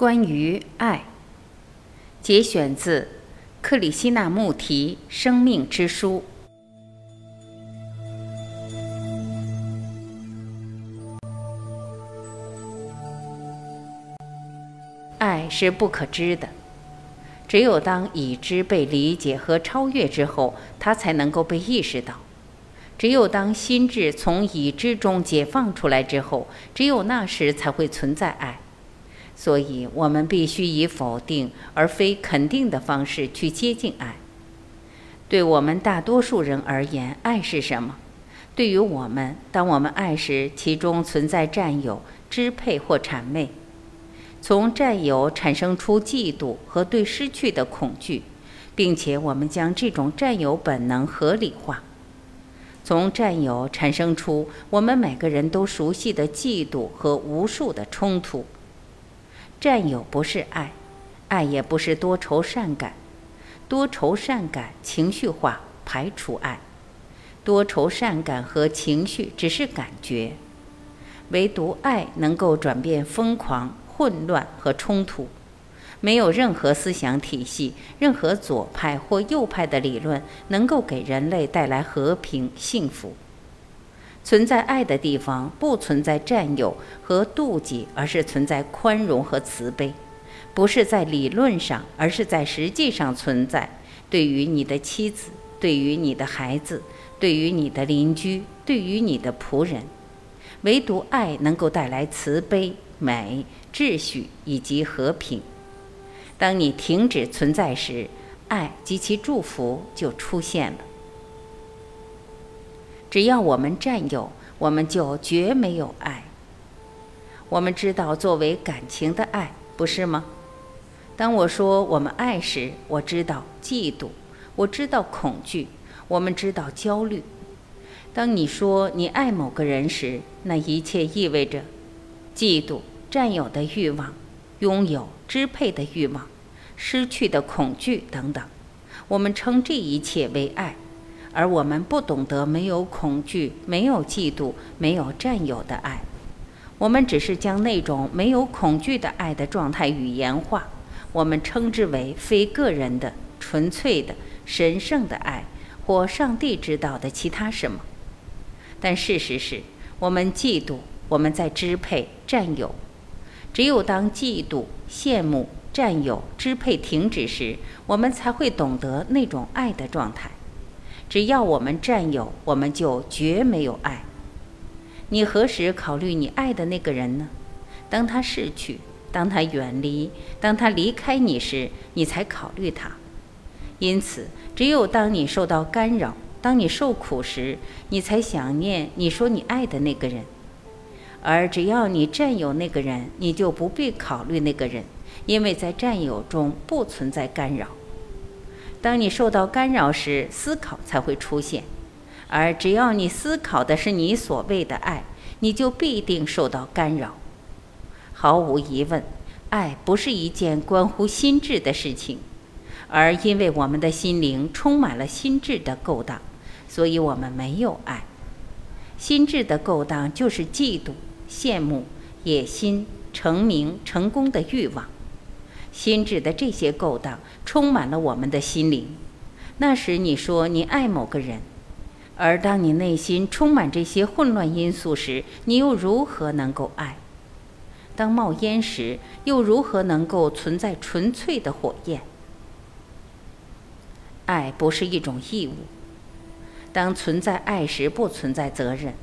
关于爱，节选自克里希那穆提《生命之书》。爱是不可知的，只有当已知被理解和超越之后，它才能够被意识到。只有当心智从已知中解放出来之后，只有那时才会存在爱。所以，我们必须以否定而非肯定的方式去接近爱。对我们大多数人而言，爱是什么？对于我们，当我们爱时，其中存在占有、支配或谄媚。从占有产生出嫉妒和对失去的恐惧，并且我们将这种占有本能合理化。从占有产生出我们每个人都熟悉的嫉妒和无数的冲突。占有不是爱，爱也不是多愁善感，多愁善感情绪化排除爱，多愁善感和情绪只是感觉，唯独爱能够转变疯狂、混乱和冲突。没有任何思想体系、任何左派或右派的理论能够给人类带来和平、幸福。存在爱的地方，不存在占有和妒忌，而是存在宽容和慈悲。不是在理论上，而是在实际上存在。对于你的妻子，对于你的孩子，对于你的邻居，对于你的仆人，唯独爱能够带来慈悲、美、秩序以及和平。当你停止存在时，爱及其祝福就出现了。只要我们占有，我们就绝没有爱。我们知道作为感情的爱，不是吗？当我说我们爱时，我知道嫉妒，我知道恐惧，我们知道焦虑。当你说你爱某个人时，那一切意味着嫉妒、占有的欲望、拥有、支配的欲望、失去的恐惧等等。我们称这一切为爱。而我们不懂得没有恐惧、没有嫉妒、没有占有的爱，我们只是将那种没有恐惧的爱的状态语言化，我们称之为非个人的、纯粹的、神圣的爱，或上帝知道的其他什么。但事实是，我们嫉妒，我们在支配、占有。只有当嫉妒、羡慕、占有、支配停止时，我们才会懂得那种爱的状态。只要我们占有，我们就绝没有爱。你何时考虑你爱的那个人呢？当他逝去，当他远离，当他离开你时，你才考虑他。因此，只有当你受到干扰，当你受苦时，你才想念你说你爱的那个人。而只要你占有那个人，你就不必考虑那个人，因为在占有中不存在干扰。当你受到干扰时，思考才会出现；而只要你思考的是你所谓的爱，你就必定受到干扰。毫无疑问，爱不是一件关乎心智的事情，而因为我们的心灵充满了心智的勾当，所以我们没有爱。心智的勾当就是嫉妒、羡慕、野心、成名、成功的欲望。心智的这些勾当充满了我们的心灵。那时你说你爱某个人，而当你内心充满这些混乱因素时，你又如何能够爱？当冒烟时，又如何能够存在纯粹的火焰？爱不是一种义务。当存在爱时，不存在责任。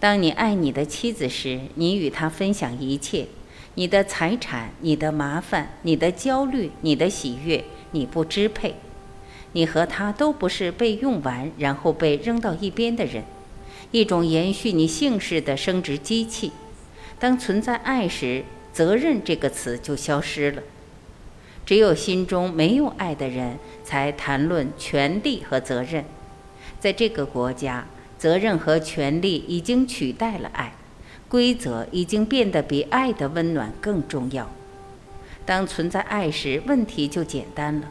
当你爱你的妻子时，你与她分享一切。你的财产、你的麻烦、你的焦虑、你的喜悦，你不支配。你和他都不是被用完然后被扔到一边的人，一种延续你姓氏的生殖机器。当存在爱时，责任这个词就消失了。只有心中没有爱的人，才谈论权利和责任。在这个国家，责任和权利已经取代了爱。规则已经变得比爱的温暖更重要。当存在爱时，问题就简单了；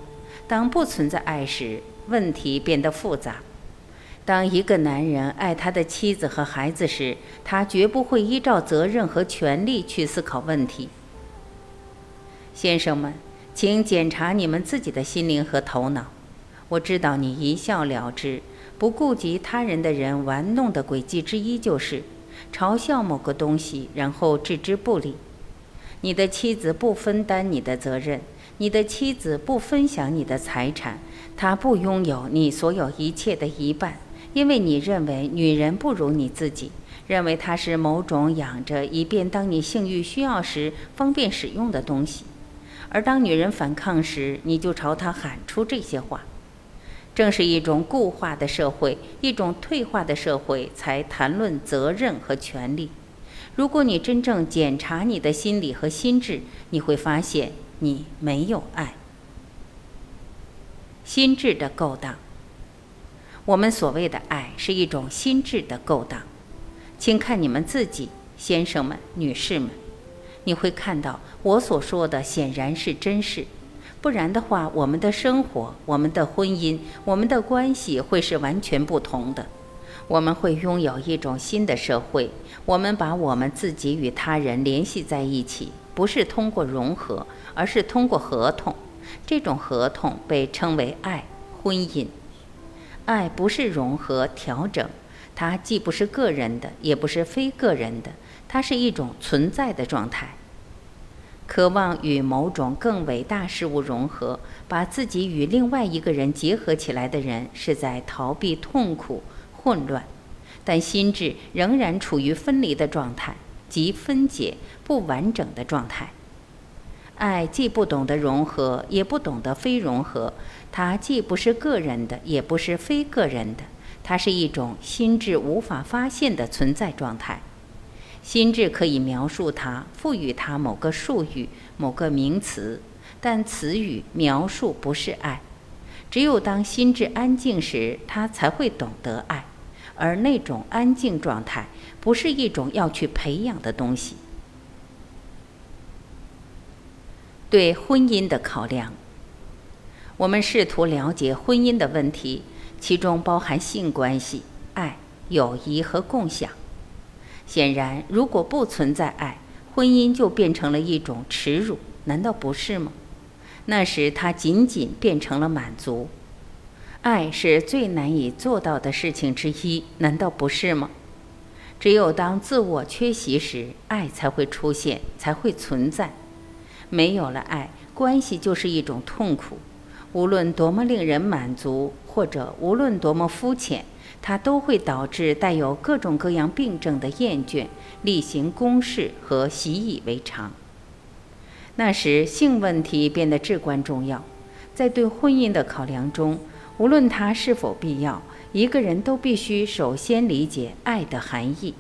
当不存在爱时，问题变得复杂。当一个男人爱他的妻子和孩子时，他绝不会依照责任和权利去思考问题。先生们，请检查你们自己的心灵和头脑。我知道你一笑了之，不顾及他人的人玩弄的诡计之一就是嘲笑某个东西，然后置之不理。你的妻子不分担你的责任，你的妻子不分享你的财产，她不拥有你所有一切的一半，因为你认为女人不如你自己。认为她是某种养着以便当你性欲需要时方便使用的东西，而当女人反抗时，你就朝她喊出这些话。正是一种固化的社会，一种退化的社会，才谈论责任和权利。如果你真正检查你的心理和心智，你会发现你没有爱。心智的勾当。我们所谓的爱，是一种心智的勾当。请看你们自己，先生们、女士们，你会看到我所说的显然是真事，不然的话，我们的生活、我们的婚姻、我们的关系会是完全不同的。我们会拥有一种新的社会，我们把我们自己与他人联系在一起，不是通过融合，而是通过合同。这种合同被称为爱、婚姻。爱不是融合、调整。它既不是个人的，也不是非个人的，它是一种存在的状态。渴望与某种更伟大事物融合，把自己与另外一个人结合起来的人，是在逃避痛苦、混乱，但心智仍然处于分离的状态，即分解、不完整的状态。爱既不懂得融合，也不懂得非融合，它既不是个人的，也不是非个人的。它是一种心智无法发现的存在状态，心智可以描述它，赋予它某个术语、某个名词，但词语描述不是爱。只有当心智安静时，它才会懂得爱，而那种安静状态不是一种要去培养的东西。对婚姻的考量，我们试图了解婚姻的问题。其中包含性关系、爱、友谊和共享。显然，如果不存在爱，婚姻就变成了一种耻辱，难道不是吗？那时，它仅仅变成了满足。爱是最难以做到的事情之一，难道不是吗？只有当自我缺席时，爱才会出现，才会存在。没有了爱，关系就是一种痛苦。无论多么令人满足，或者无论多么肤浅，它都会导致带有各种各样病症的厌倦、例行公事和习以为常。那时，性问题变得至关重要。在对婚姻的考量中，无论它是否必要，一个人都必须首先理解爱的含义。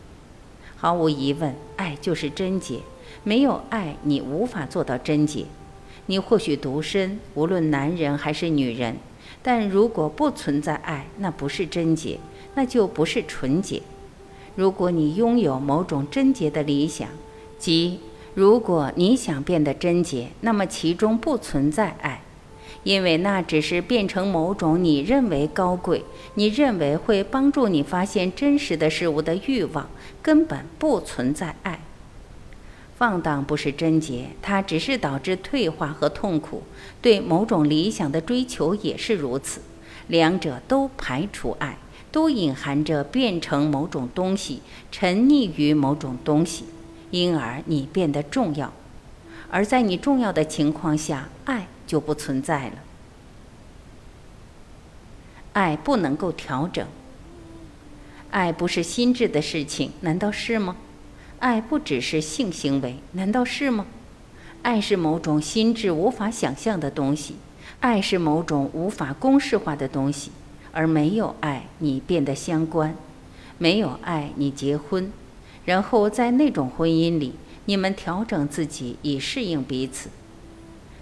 毫无疑问，爱就是贞洁。没有爱，你无法做到贞洁。你或许独身，无论男人还是女人，但如果不存在爱，那不是贞洁，那就不是纯洁。如果你拥有某种贞洁的理想，即如果你想变得贞洁，那么其中不存在爱，因为那只是变成某种你认为高贵、你认为会帮助你发现真实的事物的欲望，根本不存在爱。放荡不是贞洁，它只是导致退化和痛苦。对某种理想的追求也是如此，两者都排除爱，都隐含着变成某种东西，沉溺于某种东西，因而你变得重要。而在你重要的情况下，爱就不存在了。爱不能够调整，爱不是心智的事情，难道是吗？爱不只是性行为，难道是吗？爱是某种心智无法想象的东西，爱是某种无法公式化的东西。而没有爱，你变得相关；没有爱，你结婚，然后在那种婚姻里，你们调整自己以适应彼此。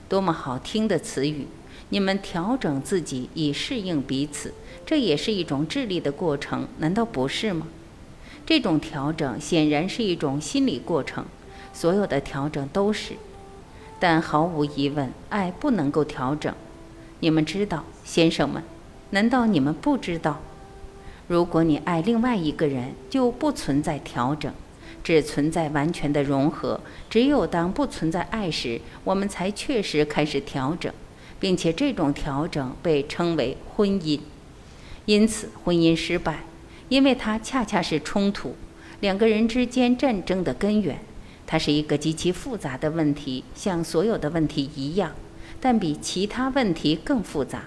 多么好听的词语！你们调整自己以适应彼此，这也是一种智力的过程，难道不是吗？这种调整显然是一种心理过程，所有的调整都是。但毫无疑问，爱不能够调整。你们知道，先生们，难道你们不知道？如果你爱另外一个人，就不存在调整，只存在完全的融合。只有当不存在爱时，我们才确实开始调整，并且这种调整被称为婚姻。因此，婚姻失败，因为它恰恰是冲突，两个人之间战争的根源。它是一个极其复杂的问题，像所有的问题一样，但比其他问题更复杂，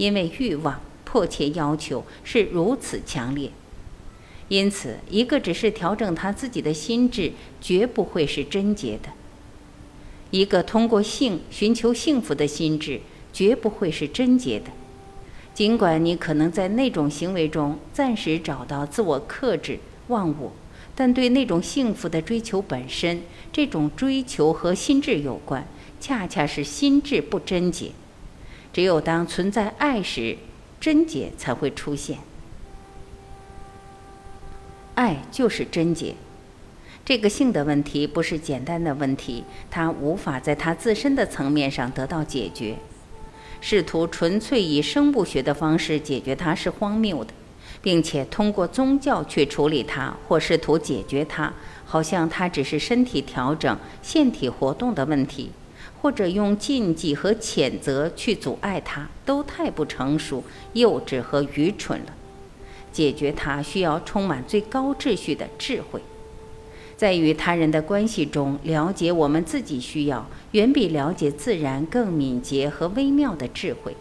因为欲望、迫切要求是如此强烈。因此，一个只是调整他自己的心智，绝不会是贞洁的；一个通过性寻求幸福的心智，绝不会是贞洁的。尽管你可能在那种行为中暂时找到自我克制、忘我，但对那种幸福的追求本身，这种追求和心智有关，恰恰是心智不贞洁。只有当存在爱时，贞洁才会出现。爱就是贞洁。这个性的问题不是简单的问题，它无法在它自身的层面上得到解决。试图纯粹以生物学的方式解决它是荒谬的，并且通过宗教去处理它或试图解决它，好像它只是身体调整、腺体活动的问题，或者用禁忌和谴责去阻碍它，都太不成熟、幼稚和愚蠢了。解决它需要充满最高秩序的智慧，在与他人的关系中了解我们自己需要，远比了解自然更敏捷和微妙的智慧。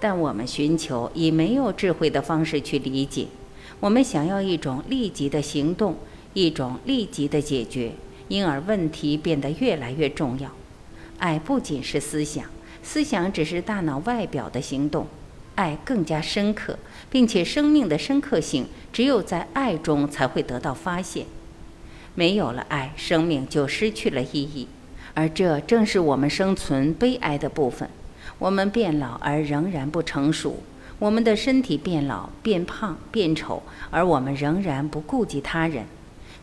但我们寻求以没有智慧的方式去理解，我们想要一种立即的行动，一种立即的解决，因而问题变得越来越重要。爱不仅是思想，思想只是大脑外表的行动。爱更加深刻，并且生命的深刻性只有在爱中才会得到发现。没有了爱，生命就失去了意义，而这正是我们生存悲哀的部分。我们变老而仍然不成熟，我们的身体变老、变胖、变丑，而我们仍然不顾及他人。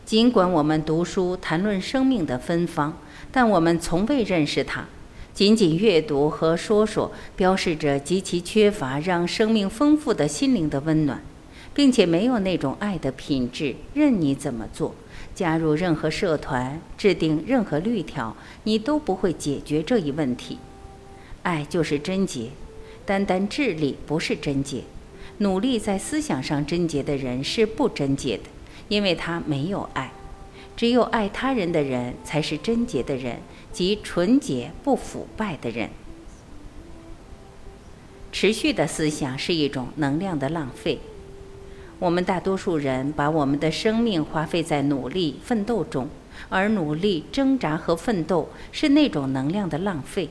尽管我们读书谈论生命的芬芳，但我们从未认识它。仅仅阅读和说说，标示着极其缺乏让生命丰富的心灵的温暖，并且没有那种爱的品质。任你怎么做，加入任何社团，制定任何律条，你都不会解决这一问题。爱就是贞洁，单单智力不是贞洁。努力在思想上贞洁的人是不贞洁的，因为他没有爱。只有爱他人的人才是贞洁的人。即纯洁不腐败的人。持续的思想是一种能量的浪费。我们大多数人把我们的生命花费在努力奋斗中，而努力、挣扎和奋斗是那种能量的浪费。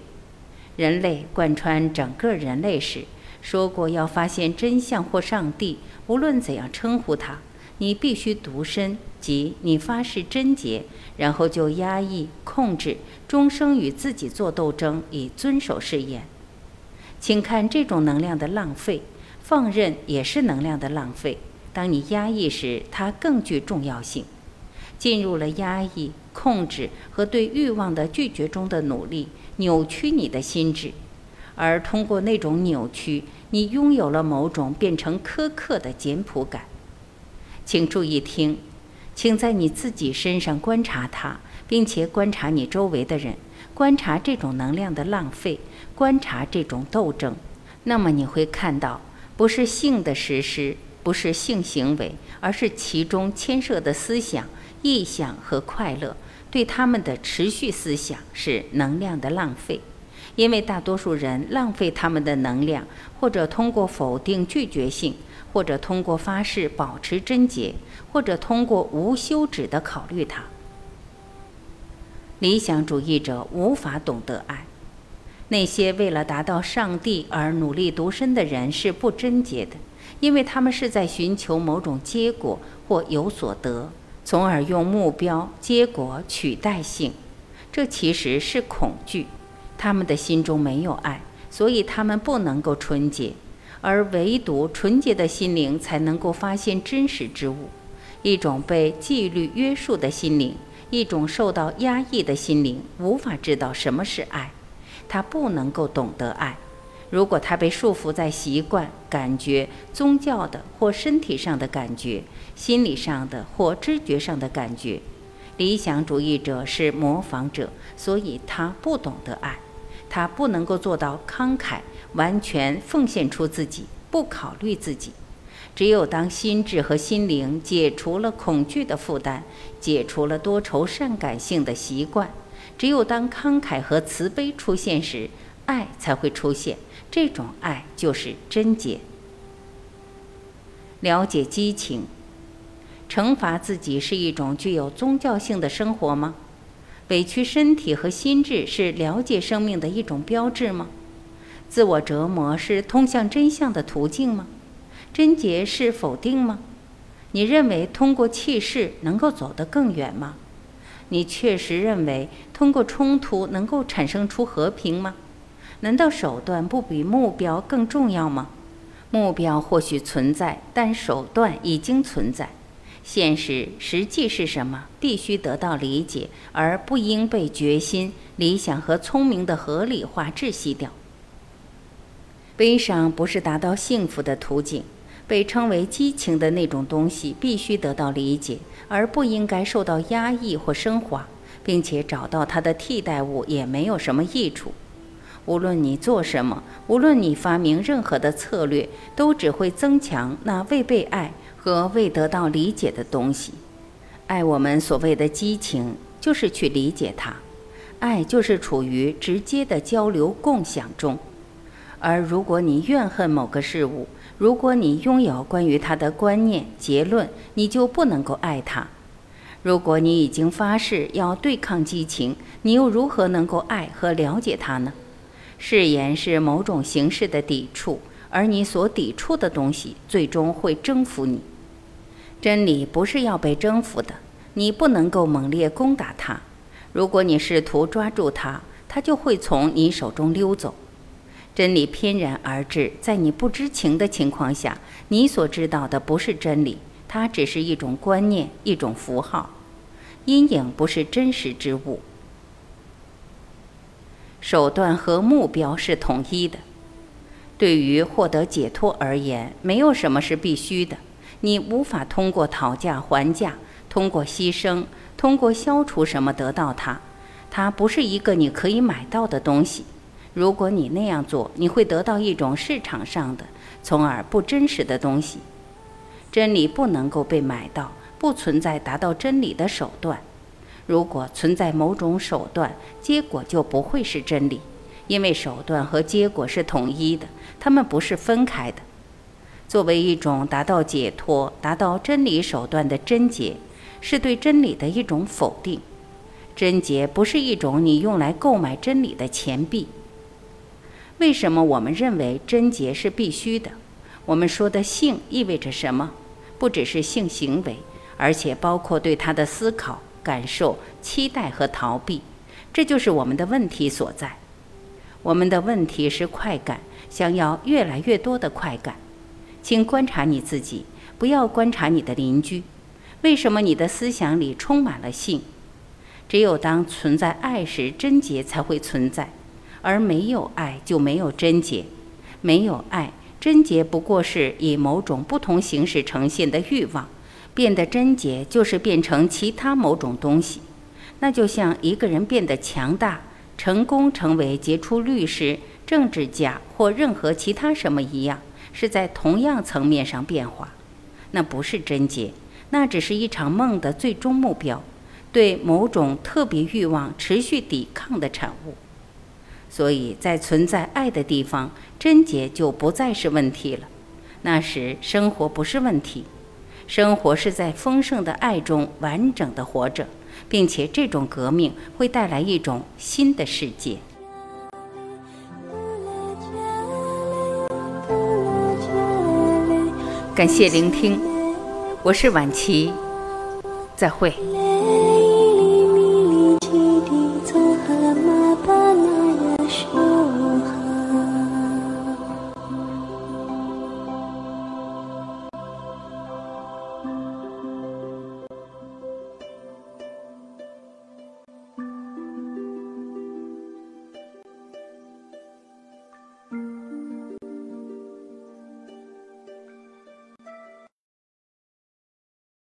人类贯穿整个人类史，说过要发现真相或上帝，无论怎样称呼他。你必须独身，即你发誓贞洁，然后就压抑、控制，终生与自己做斗争，以遵守誓言。请看这种能量的浪费，放任也是能量的浪费。当你压抑时，它更具重要性。进入了压抑、控制和对欲望的拒绝中的努力，扭曲你的心智，而通过那种扭曲，你拥有了某种变成苛刻的简朴感。请注意听，请在你自己身上观察它，并且观察你周围的人，观察这种能量的浪费，观察这种斗争。那么你会看到，不是性的实施，不是性行为，而是其中牵涉的思想、意向和快乐，对他们的持续思想是能量的浪费。因为大多数人浪费他们的能量，或者通过否定拒绝性。或者通过发誓保持贞洁，或者通过无休止地考虑它。理想主义者无法懂得爱。那些为了达到上帝而努力独身的人是不贞洁的，因为他们是在寻求某种结果或有所得，从而用目标、结果取代性。这其实是恐惧。他们的心中没有爱，所以他们不能够纯洁。而唯独纯洁的心灵才能够发现真实之物。一种被纪律约束的心灵，一种受到压抑的心灵，无法知道什么是爱，他不能够懂得爱。如果他被束缚在习惯、感觉、宗教的或身体上的感觉、心理上的或知觉上的感觉，理想主义者是模仿者，所以他不懂得爱，他不能够做到慷慨，完全奉献出自己，不考虑自己。只有当心智和心灵解除了恐惧的负担，解除了多愁善感性的习惯，只有当慷慨和慈悲出现时，爱才会出现。这种爱就是贞洁。了解激情。惩罚自己是一种具有宗教性的生活吗？委屈身体和心智是了解生命的一种标志吗？自我折磨是通向真相的途径吗？贞洁是否定吗？你认为通过气势能够走得更远吗？你确实认为通过冲突能够产生出和平吗？难道手段不比目标更重要吗？目标或许存在，但手段已经存在。现实实际是什么？必须得到理解，而不应被决心、理想和聪明的合理化窒息掉。悲伤不是达到幸福的途径，被称为激情的那种东西必须得到理解，而不应该受到压抑或升华，并且找到它的替代物也没有什么益处。无论你做什么，无论你发明任何的策略，都只会增强那未被爱。和未得到理解的东西，爱我们所谓的激情，就是去理解它。爱就是处于直接的交流共享中。而如果你怨恨某个事物，如果你拥有关于它的观念结论，你就不能够爱它。如果你已经发誓要对抗激情，你又如何能够爱和了解它呢？誓言是某种形式的抵触，而你所抵触的东西最终会征服你。真理不是要被征服的，你不能够猛烈攻打它。如果你试图抓住它，它就会从你手中溜走。真理翩然而至，在你不知情的情况下，你所知道的不是真理，它只是一种观念，一种符号。阴影不是真实之物。手段和目标是统一的。对于获得解脱而言，没有什么是必须的。你无法通过讨价还价，通过牺牲，通过消除什么得到它。它不是一个你可以买到的东西。如果你那样做，你会得到一种市场上的，从而不真实的东西。真理不能够被买到，不存在达到真理的手段。如果存在某种手段，结果就不会是真理，因为手段和结果是统一的，它们不是分开的。作为一种达到解脱、达到真理手段的贞洁，是对真理的一种否定。贞洁不是一种你用来购买真理的钱币。为什么我们认为贞洁是必须的？我们说的性意味着什么？不只是性行为，而且包括对他的思考、感受、期待和逃避。这就是我们的问题所在。我们的问题是快感，想要越来越多的快感。请观察你自己，不要观察你的邻居。为什么你的思想里充满了性？只有当存在爱时，贞洁才会存在；而没有爱，就没有贞洁。没有爱，贞洁不过是以某种不同形式呈现的欲望。变得贞洁，就是变成其他某种东西。那就像一个人变得强大、成功，成为杰出律师、政治家或任何其他什么一样。是在同样层面上变化，那不是贞洁，那只是一场梦的最终目标，对某种特别欲望持续抵抗的产物。所以在存在爱的地方，贞洁就不再是问题了。那时生活不是问题，生活是在丰盛的爱中完整的活着，并且这种革命会带来一种新的世界。感谢聆听，我是晚琪，再会。